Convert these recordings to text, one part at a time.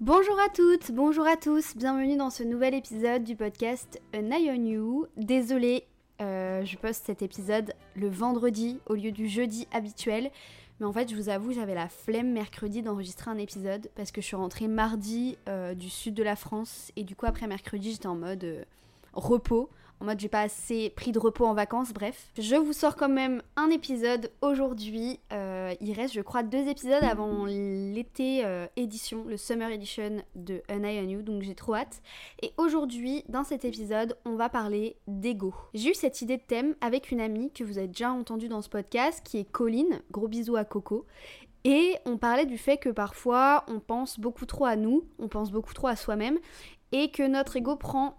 Bonjour à toutes, bonjour à tous, bienvenue dans ce nouvel épisode du podcast An Eye on You. Désolée, euh, je poste cet épisode le vendredi au lieu du jeudi habituel. Mais en fait, je vous avoue, j'avais la flemme mercredi d'enregistrer un épisode parce que je suis rentrée mardi euh, du sud de la France et du coup, après mercredi, j'étais en mode euh, repos en mode j'ai pas assez pris de repos en vacances, bref. Je vous sors quand même un épisode aujourd'hui. Euh, il reste, je crois, deux épisodes avant l'été euh, édition, le Summer Edition de An Eye on You, donc j'ai trop hâte. Et aujourd'hui, dans cet épisode, on va parler d'ego. J'ai eu cette idée de thème avec une amie que vous avez déjà entendue dans ce podcast, qui est Colline. Gros bisous à Coco. Et on parlait du fait que parfois on pense beaucoup trop à nous, on pense beaucoup trop à soi-même, et que notre ego prend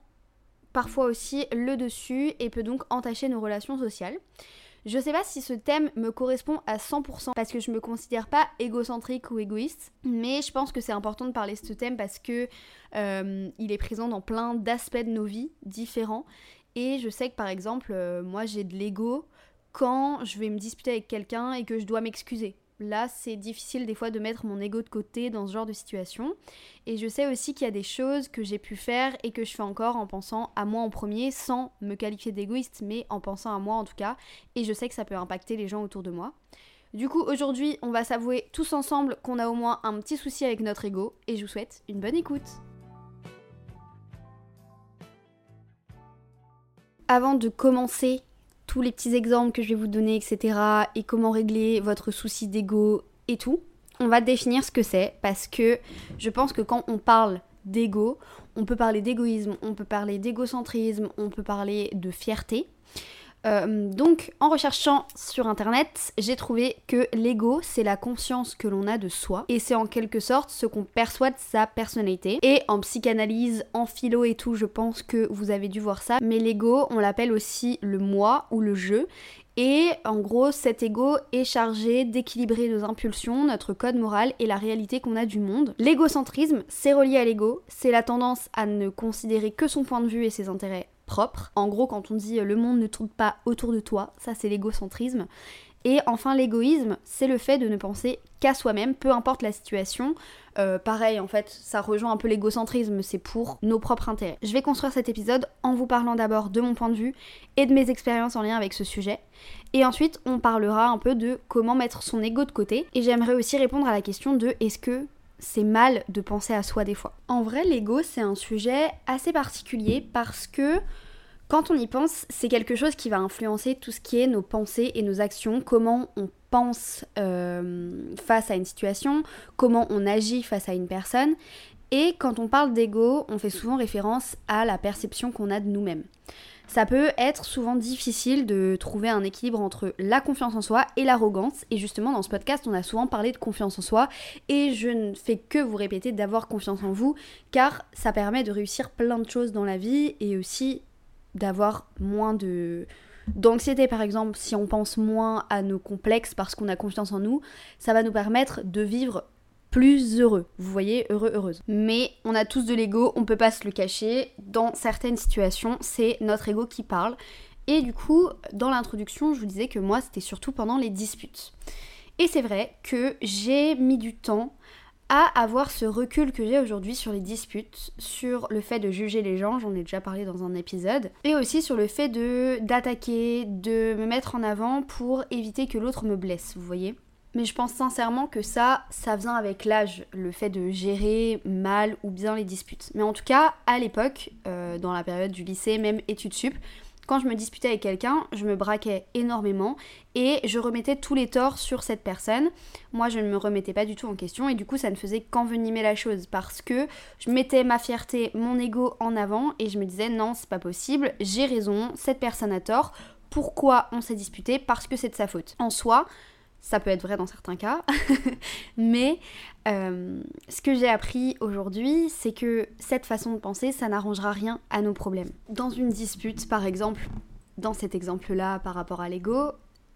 parfois aussi le dessus et peut donc entacher nos relations sociales. Je sais pas si ce thème me correspond à 100% parce que je me considère pas égocentrique ou égoïste, mais je pense que c'est important de parler de ce thème parce que euh, il est présent dans plein d'aspects de nos vies différents. Et je sais que par exemple, euh, moi j'ai de l'ego quand je vais me disputer avec quelqu'un et que je dois m'excuser. Là, c'est difficile des fois de mettre mon ego de côté dans ce genre de situation. Et je sais aussi qu'il y a des choses que j'ai pu faire et que je fais encore en pensant à moi en premier, sans me qualifier d'égoïste, mais en pensant à moi en tout cas. Et je sais que ça peut impacter les gens autour de moi. Du coup, aujourd'hui, on va s'avouer tous ensemble qu'on a au moins un petit souci avec notre ego. Et je vous souhaite une bonne écoute. Avant de commencer tous les petits exemples que je vais vous donner, etc. et comment régler votre souci d'ego et tout. On va définir ce que c'est parce que je pense que quand on parle d'ego, on peut parler d'égoïsme, on peut parler d'égocentrisme, on peut parler de fierté. Euh, donc, en recherchant sur internet, j'ai trouvé que l'ego, c'est la conscience que l'on a de soi, et c'est en quelque sorte ce qu'on perçoit de sa personnalité. Et en psychanalyse, en philo et tout, je pense que vous avez dû voir ça, mais l'ego, on l'appelle aussi le moi ou le je. Et en gros, cet ego est chargé d'équilibrer nos impulsions, notre code moral et la réalité qu'on a du monde. L'égocentrisme, c'est relié à l'ego, c'est la tendance à ne considérer que son point de vue et ses intérêts En gros, quand on dit euh, le monde ne tourne pas autour de toi, ça c'est l'égocentrisme. Et enfin, l'égoïsme, c'est le fait de ne penser qu'à soi-même, peu importe la situation. Euh, pareil, en fait, ça rejoint un peu l'égocentrisme, c'est pour nos propres intérêts. Je vais construire cet épisode en vous parlant d'abord de mon point de vue et de mes expériences en lien avec ce sujet. Et ensuite, on parlera un peu de comment mettre son ego de côté. Et j'aimerais aussi répondre à la question de est-ce que c'est mal de penser à soi des fois. En vrai, l'ego, c'est un sujet assez particulier parce que quand on y pense, c'est quelque chose qui va influencer tout ce qui est nos pensées et nos actions, comment on pense euh, face à une situation, comment on agit face à une personne. Et quand on parle d'ego, on fait souvent référence à la perception qu'on a de nous-mêmes ça peut être souvent difficile de trouver un équilibre entre la confiance en soi et l'arrogance. Et justement, dans ce podcast, on a souvent parlé de confiance en soi. Et je ne fais que vous répéter d'avoir confiance en vous, car ça permet de réussir plein de choses dans la vie et aussi d'avoir moins de d'anxiété par exemple, si on pense moins à nos complexes parce qu'on a confiance en nous, ça va nous permettre de vivre plus heureux. Vous voyez, heureux, heureuse. Mais on a tous de l'ego, on peut pas se le cacher. Dans certaines situations, c'est notre ego qui parle. Et du coup, dans l'introduction, je vous disais que moi, c'était surtout pendant les disputes. Et c'est vrai que j'ai mis du temps à avoir ce recul que j'ai aujourd'hui sur les disputes, sur le fait de juger les gens, j'en ai déjà parlé dans un épisode, et aussi sur le fait de d'attaquer, de me mettre en avant pour éviter que l'autre me blesse, vous voyez mais je pense sincèrement que ça, ça vient avec l'âge, le fait de gérer mal ou bien les disputes. Mais en tout cas, à l'époque, euh, dans la période du lycée, même études sup, quand je me disputais avec quelqu'un, je me braquais énormément et je remettais tous les torts sur cette personne. Moi, je ne me remettais pas du tout en question et du coup, ça ne faisait qu'envenimer la chose parce que je mettais ma fierté, mon ego en avant et je me disais non, c'est pas possible, j'ai raison, cette personne a tort. Pourquoi on s'est disputé? Parce que c'est de sa faute. En soi, ça peut être vrai dans certains cas, mais euh, ce que j'ai appris aujourd'hui, c'est que cette façon de penser, ça n'arrangera rien à nos problèmes. Dans une dispute, par exemple, dans cet exemple-là par rapport à l'ego,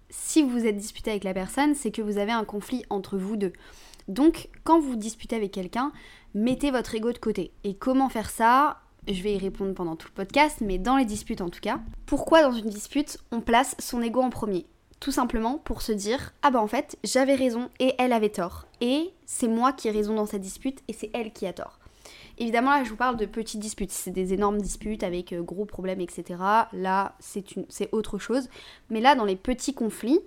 si vous êtes disputé avec la personne, c'est que vous avez un conflit entre vous deux. Donc, quand vous disputez avec quelqu'un, mettez votre ego de côté. Et comment faire ça je vais y répondre pendant tout le podcast, mais dans les disputes en tout cas. Pourquoi dans une dispute on place son ego en premier? Tout simplement pour se dire ah bah en fait j'avais raison et elle avait tort et c'est moi qui ai raison dans cette dispute et c'est elle qui a tort. Évidemment là je vous parle de petites disputes, c'est des énormes disputes avec euh, gros problèmes etc. Là c'est autre chose, mais là dans les petits conflits,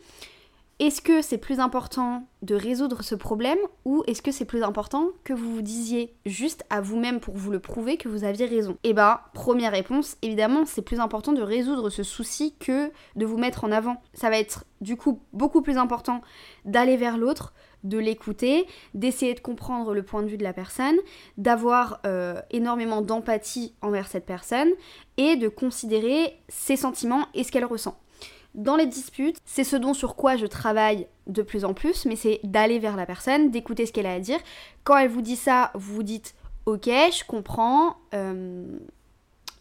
est-ce que c'est plus important de résoudre ce problème ou est-ce que c'est plus important que vous vous disiez juste à vous-même pour vous le prouver que vous aviez raison? Eh ben, première réponse, évidemment, c'est plus important de résoudre ce souci que de vous mettre en avant. Ça va être du coup beaucoup plus important d'aller vers l'autre, de l'écouter, d'essayer de comprendre le point de vue de la personne, d'avoir euh, énormément d'empathie envers cette personne et de considérer ses sentiments et ce qu'elle ressent dans les disputes, c'est ce dont sur quoi je travaille de plus en plus, mais c'est d'aller vers la personne, d'écouter ce qu'elle a à dire. Quand elle vous dit ça, vous vous dites ok, je comprends. Euh,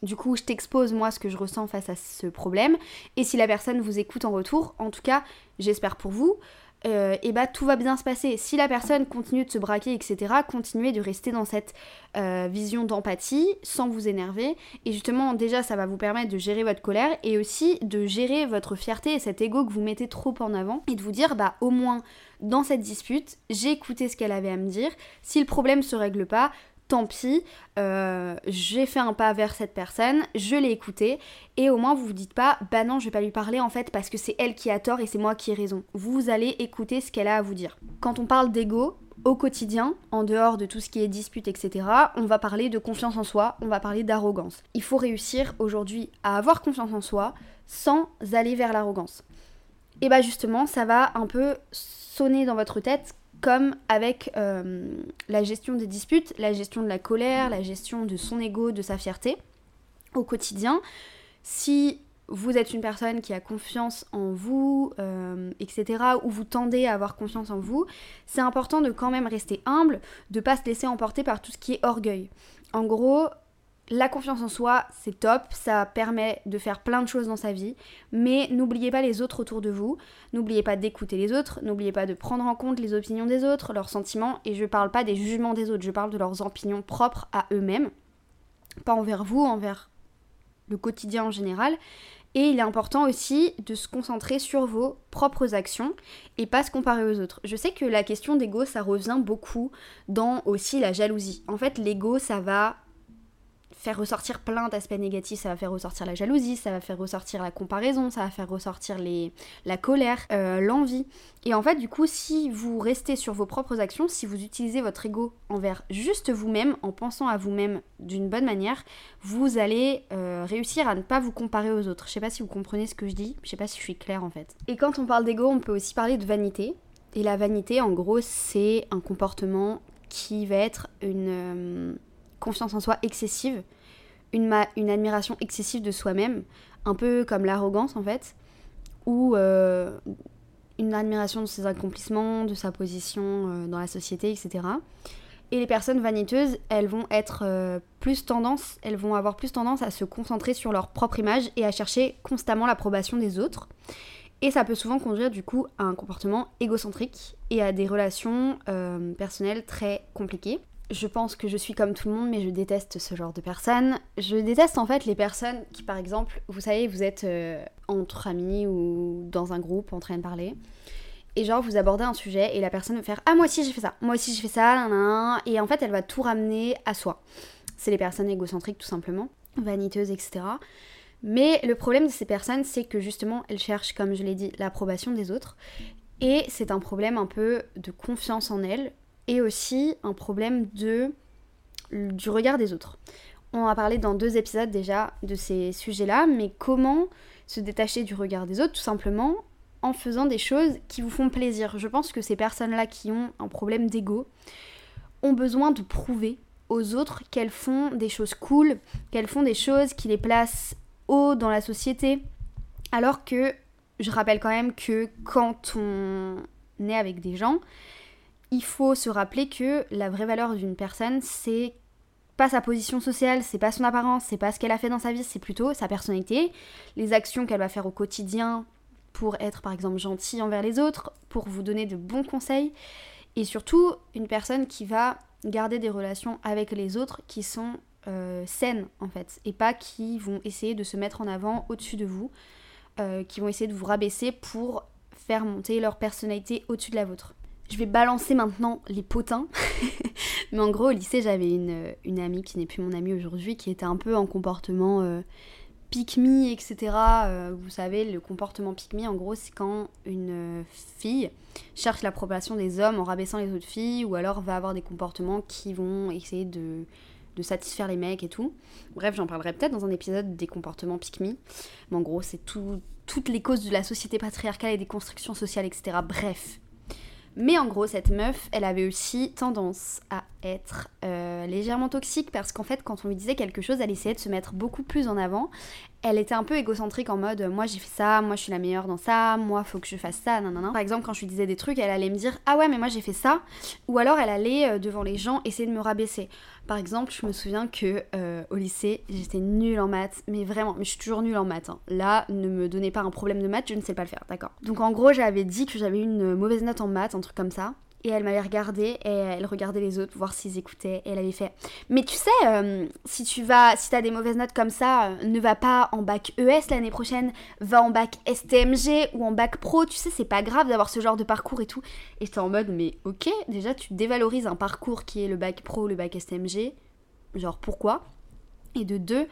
du coup, je t'expose moi ce que je ressens face à ce problème. Et si la personne vous écoute en retour, en tout cas, j'espère pour vous, euh, et bah tout va bien se passer. Si la personne continue de se braquer, etc., continuez de rester dans cette euh, vision d'empathie sans vous énerver. Et justement, déjà, ça va vous permettre de gérer votre colère et aussi de gérer votre fierté et cet ego que vous mettez trop en avant et de vous dire, bah au moins dans cette dispute, j'ai écouté ce qu'elle avait à me dire. Si le problème se règle pas, tant pis, euh, j'ai fait un pas vers cette personne, je l'ai écoutée, et au moins vous vous dites pas, bah non, je vais pas lui parler en fait parce que c'est elle qui a tort et c'est moi qui ai raison. Vous allez écouter ce qu'elle a à vous dire. Quand on parle d'ego, au quotidien, en dehors de tout ce qui est dispute, etc., on va parler de confiance en soi, on va parler d'arrogance. Il faut réussir aujourd'hui à avoir confiance en soi sans aller vers l'arrogance. Et bah justement, ça va un peu sonner dans votre tête comme avec euh, la gestion des disputes, la gestion de la colère, la gestion de son ego, de sa fierté au quotidien. Si vous êtes une personne qui a confiance en vous, euh, etc., ou vous tendez à avoir confiance en vous, c'est important de quand même rester humble, de pas se laisser emporter par tout ce qui est orgueil. En gros, la confiance en soi, c'est top, ça permet de faire plein de choses dans sa vie, mais n'oubliez pas les autres autour de vous, n'oubliez pas d'écouter les autres, n'oubliez pas de prendre en compte les opinions des autres, leurs sentiments, et je parle pas des jugements des autres, je parle de leurs opinions propres à eux-mêmes, pas envers vous, envers le quotidien en général. Et il est important aussi de se concentrer sur vos propres actions et pas se comparer aux autres. Je sais que la question d'ego, ça revient beaucoup dans aussi la jalousie. En fait, l'ego, ça va faire ressortir plein d'aspects négatifs. Ça va faire ressortir la jalousie, ça va faire ressortir la comparaison, ça va faire ressortir les, la colère, euh, l'envie. Et en fait, du coup, si vous restez sur vos propres actions, si vous utilisez votre ego envers juste vous-même, en pensant à vous-même d'une bonne manière, vous allez euh, réussir à ne pas vous comparer aux autres. Je sais pas si vous comprenez ce que je dis, je sais pas si je suis claire en fait. Et quand on parle d'ego, on peut aussi parler de vanité. Et la vanité, en gros, c'est un comportement qui va être une euh, confiance en soi excessive une, admiration excessive de soi-même, un peu comme l'arrogance en fait, ou euh, une admiration de ses accomplissements, de sa position euh, dans la société, etc. Et les personnes vaniteuses, elles vont être euh, plus tendance, elles vont avoir plus tendance à se concentrer sur leur propre image et à chercher constamment l'approbation des autres. Et ça peut souvent conduire du coup à un comportement égocentrique et à des relations personnelles très compliquées je pense que je suis comme tout le monde, mais je déteste ce genre de personnes. Je déteste en fait les personnes qui, par exemple, vous savez, vous êtes euh, entre amis ou dans un groupe en train de parler. Et genre, vous abordez un sujet et la personne va faire Ah, moi aussi j'ai fait ça, moi aussi j'ai fait ça, et en fait, elle va tout ramener à soi. C'est les personnes égocentriques tout simplement, vaniteuses, etc. Mais le problème de ces personnes, c'est que justement, elles cherchent, comme je l'ai dit, l'approbation des autres. Et c'est un problème un peu de confiance en elles, et aussi un problème de, du regard des autres. On a parlé dans deux épisodes déjà de ces sujets-là, mais comment se détacher du regard des autres Tout simplement en faisant des choses qui vous font plaisir. Je pense que ces personnes-là qui ont un problème d'ego ont besoin de prouver aux autres qu'elles font des choses cool, qu'elles font des choses qui les placent haut dans la société. Alors que je rappelle quand même que quand on est avec des gens, il faut se rappeler que la vraie valeur d'une personne, c'est pas sa position sociale, c'est pas son apparence, c'est pas ce qu'elle a fait dans sa vie, c'est plutôt sa personnalité, les actions qu'elle va faire au quotidien pour être par exemple gentille envers les autres, pour vous donner de bons conseils, et surtout une personne qui va garder des relations avec les autres qui sont euh, saines en fait, et pas qui vont essayer de se mettre en avant au-dessus de vous, euh, qui vont essayer de vous rabaisser pour faire monter leur personnalité au-dessus de la vôtre. Je vais balancer maintenant les potins. Mais en gros, au lycée, j'avais une, une, amie qui n'est plus mon amie aujourd'hui, qui était un peu en comportement euh, etc. Euh, vous savez, le comportement pick me, en gros, c'est quand une fille cherche l'approbation des hommes en rabaissant les autres filles, ou alors va avoir des comportements qui vont essayer de, satisfaire les mecs et tout. Bref, j'en parlerai peut-être dans un épisode des comportements pick me. Mais en gros, c'est tout, toutes les causes de la société patriarcale et des constructions sociales, etc. Bref, mais en gros, cette meuf, elle avait aussi tendance à être euh, légèrement toxique parce qu'en fait, quand on lui disait quelque chose, elle essayait de se mettre beaucoup plus en avant. Elle était un peu égocentrique en mode moi j'ai fait ça, moi je suis la meilleure dans ça, moi faut que je fasse ça, nanana. Par exemple, quand je lui disais des trucs, elle allait me dire ah ouais, mais moi j'ai fait ça. Ou alors elle allait euh, devant les gens essayer de me rabaisser. Par exemple, je me souviens que euh, au lycée, j'étais nulle en maths, mais vraiment, mais je suis toujours nulle en maths. Hein. Là, ne me donnez pas un problème de maths, je ne sais pas le faire, d'accord. Donc en gros, j'avais dit que j'avais une mauvaise note en maths, un truc comme ça. Et elle m'avait regardé et elle regardait les autres, voir s'ils écoutaient. Elle avait fait Mais tu sais, euh, si tu vas, si t'as des mauvaises notes comme ça, euh, ne va pas en bac ES l'année prochaine, va en bac STMG ou en bac pro. Tu sais, c'est pas grave d'avoir ce genre de parcours et tout. Et j'étais en mode Mais ok, déjà tu dévalorises un parcours qui est le bac pro, le bac STMG. Genre pourquoi? Et de deux,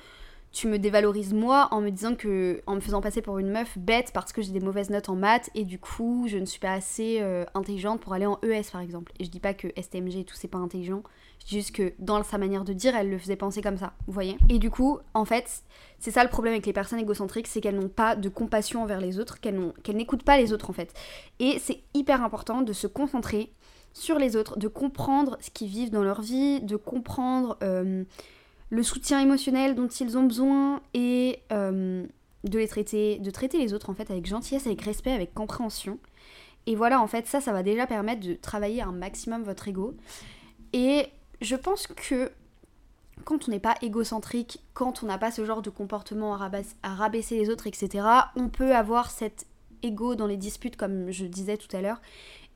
tu me dévalorises moi en me disant que en me faisant passer pour une meuf bête parce que j'ai des mauvaises notes en maths et du coup je ne suis pas assez euh, intelligente pour aller en ES par exemple. Et je dis pas que STMG et tout c'est pas intelligent, je dis juste que dans sa manière de dire elle le faisait penser comme ça, vous voyez Et du coup en fait c'est ça le problème avec les personnes égocentriques, c'est qu'elles n'ont pas de compassion envers les autres, qu'elles n'écoutent pas les autres en fait. Et c'est hyper important de se concentrer sur les autres, de comprendre ce qu'ils vivent dans leur vie, de comprendre... Euh, le soutien émotionnel dont ils ont besoin et euh, de les traiter, de traiter les autres en fait avec gentillesse, avec respect, avec compréhension. Et voilà, en fait, ça, ça va déjà permettre de travailler un maximum votre ego. Et je pense que quand on n'est pas égocentrique, quand on n'a pas ce genre de comportement à, à, rabaisser les autres, etc., on peut avoir cet ego dans les disputes, comme je disais tout à l'heure,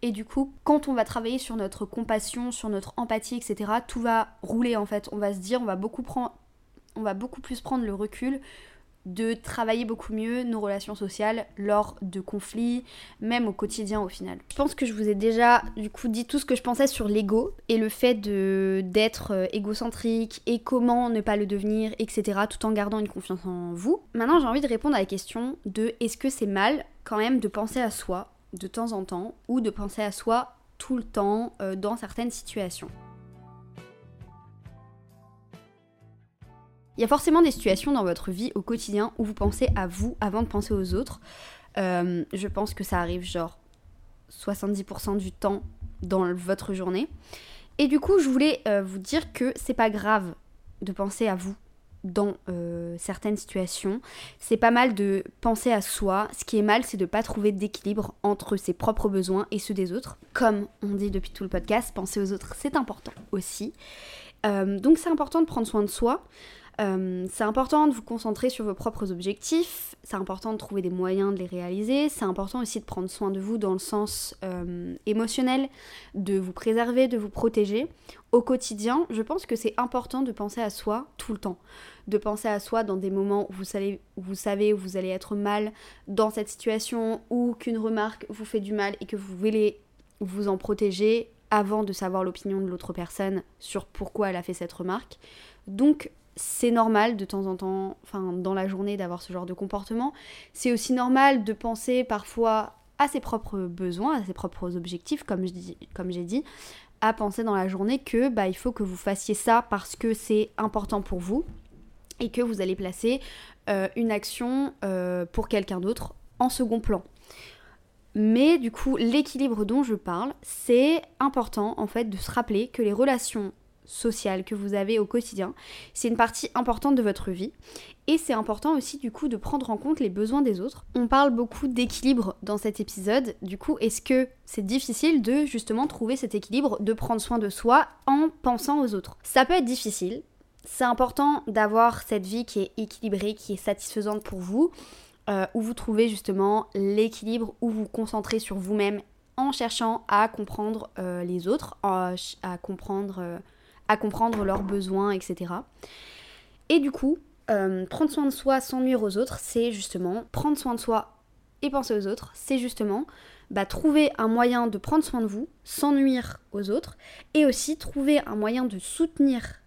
et du coup, quand on va travailler sur notre compassion, sur notre empathie, etc., tout va rouler en fait. On va se dire, on va beaucoup prendre, on va beaucoup plus prendre le recul de travailler beaucoup mieux nos relations sociales lors de conflits, même au quotidien au final. Je pense que je vous ai déjà dit tout ce que je pensais sur l'ego et le fait d'être euh, égocentrique et comment ne pas le devenir, etc. tout en gardant une confiance en vous. Maintenant j'ai envie de répondre à la question de est-ce que c'est mal quand même de penser à soi de temps en temps ou de penser à soi tout le temps euh, dans certaines situations. Il y a forcément des situations dans votre vie au quotidien où vous pensez à vous avant de penser aux autres. Euh, je pense que ça arrive genre 70% du temps dans votre journée. Et du coup, je voulais euh, vous dire que c'est pas grave de penser à vous dans euh, certaines situations. C'est pas mal de penser à soi. Ce qui est mal, c'est de pas trouver d'équilibre entre ses propres besoins et ceux des autres. Comme on dit depuis tout le podcast, penser aux autres, c'est important aussi. Euh, donc c'est important de prendre soin de soi. Euh, c'est important de vous concentrer sur vos propres objectifs, c'est important de trouver des moyens de les réaliser, c'est important aussi de prendre soin de vous dans le sens émotionnel, de vous préserver, de vous protéger. Au quotidien, je pense que c'est important de penser à soi tout le temps, de penser à soi dans des moments où vous savez, où vous, savez où vous allez être mal dans cette situation ou qu'une remarque vous fait du mal et que vous voulez vous en protéger avant de savoir l'opinion de l'autre personne sur pourquoi elle a fait cette remarque. Donc c'est normal de temps en temps, enfin dans la journée, d'avoir ce genre de comportement. C'est aussi normal de penser parfois à ses propres besoins, à ses propres objectifs, comme j'ai dit, à penser dans la journée que bah, il faut que vous fassiez ça parce que c'est important pour vous et que vous allez placer euh, une action euh, pour quelqu'un d'autre en second plan. Mais du coup, l'équilibre dont je parle, c'est important en fait de se rappeler que les relations sociale que vous avez au quotidien. C'est une partie importante de votre vie. Et c'est important aussi du coup de prendre en compte les besoins des autres. On parle beaucoup d'équilibre dans cet épisode. Du coup, est-ce que c'est difficile de justement trouver cet équilibre, de prendre soin de soi en pensant aux autres? Ça peut être difficile. C'est important d'avoir cette vie qui est équilibrée, qui est satisfaisante pour vous, euh, où vous trouvez justement l'équilibre, où vous vous concentrez sur vous-même en cherchant à comprendre euh, les autres, à, comprendre... Euh, à comprendre leurs besoins, etc. Et du coup, prendre soin de soi sans nuire aux autres, c'est justement prendre soin de soi et penser aux autres, c'est justement bah, trouver un moyen de prendre soin de vous sans nuire aux autres et aussi trouver un moyen de soutenir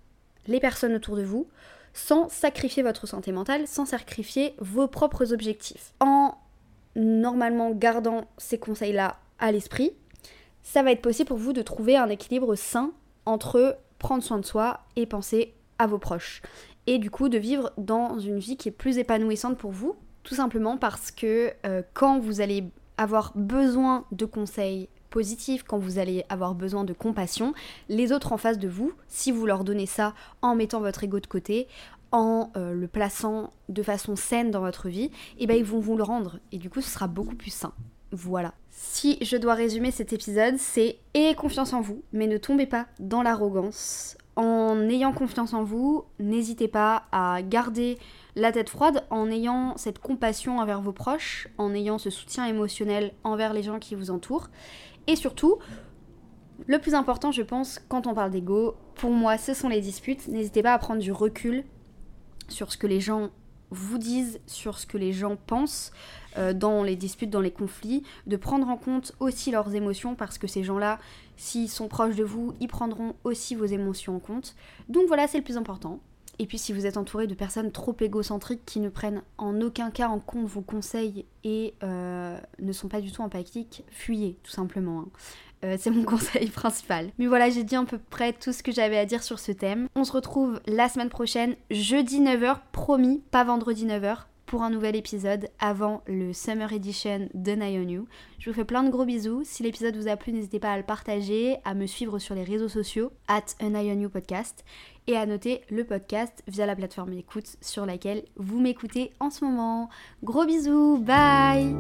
les personnes autour de vous sans sacrifier votre santé mentale, sans sacrifier vos propres objectifs. En normalement gardant ces conseils-là à l'esprit, ça va être possible pour vous de trouver un équilibre sain entre prendre soin de soi et penser à vos proches. Et du coup de vivre dans une vie qui est plus épanouissante pour vous, tout simplement parce que euh, quand vous allez avoir besoin de conseils positifs, quand vous allez avoir besoin de compassion, les autres en face de vous, si vous leur donnez ça en mettant votre ego de côté, en euh, le plaçant de façon saine dans votre vie, et eh ben ils vont vous le rendre et du coup ce sera beaucoup plus sain. Voilà. Si je dois résumer cet épisode, c'est ayez confiance en vous, mais ne tombez pas dans l'arrogance. En ayant confiance en vous, n'hésitez pas à garder la tête froide en ayant cette compassion envers vos proches, en ayant ce soutien émotionnel envers les gens qui vous entourent. Et surtout, le plus important, je pense, quand on parle d'ego, pour moi, ce sont les disputes. N'hésitez pas à prendre du recul sur ce que les gens vous disent, sur ce que les gens pensent euh, dans les disputes, dans les conflits, de prendre en compte aussi leurs émotions parce que ces gens-là, s'ils sont proches de vous, ils prendront aussi vos émotions en compte. Donc voilà, c'est le plus important. Et puis si vous êtes entouré de personnes trop égocentriques qui ne prennent en aucun cas en compte vos conseils et euh, ne sont pas du tout empathiques, fuyez tout simplement. Hein. Euh, c'est mon conseil principal. Mais voilà, j'ai dit à peu près tout ce que j'avais à dire sur ce thème. On se retrouve la semaine prochaine, jeudi 9h, promis, pas vendredi 9h, pour un nouvel épisode avant le Summer Edition de Nye You. Je vous fais plein de gros bisous. Si l'épisode vous a plu, n'hésitez pas à le partager, à me suivre sur les réseaux sociaux, at You podcast, et à noter le podcast via la plateforme d'écoute sur laquelle vous m'écoutez en ce moment. Gros bisous, bye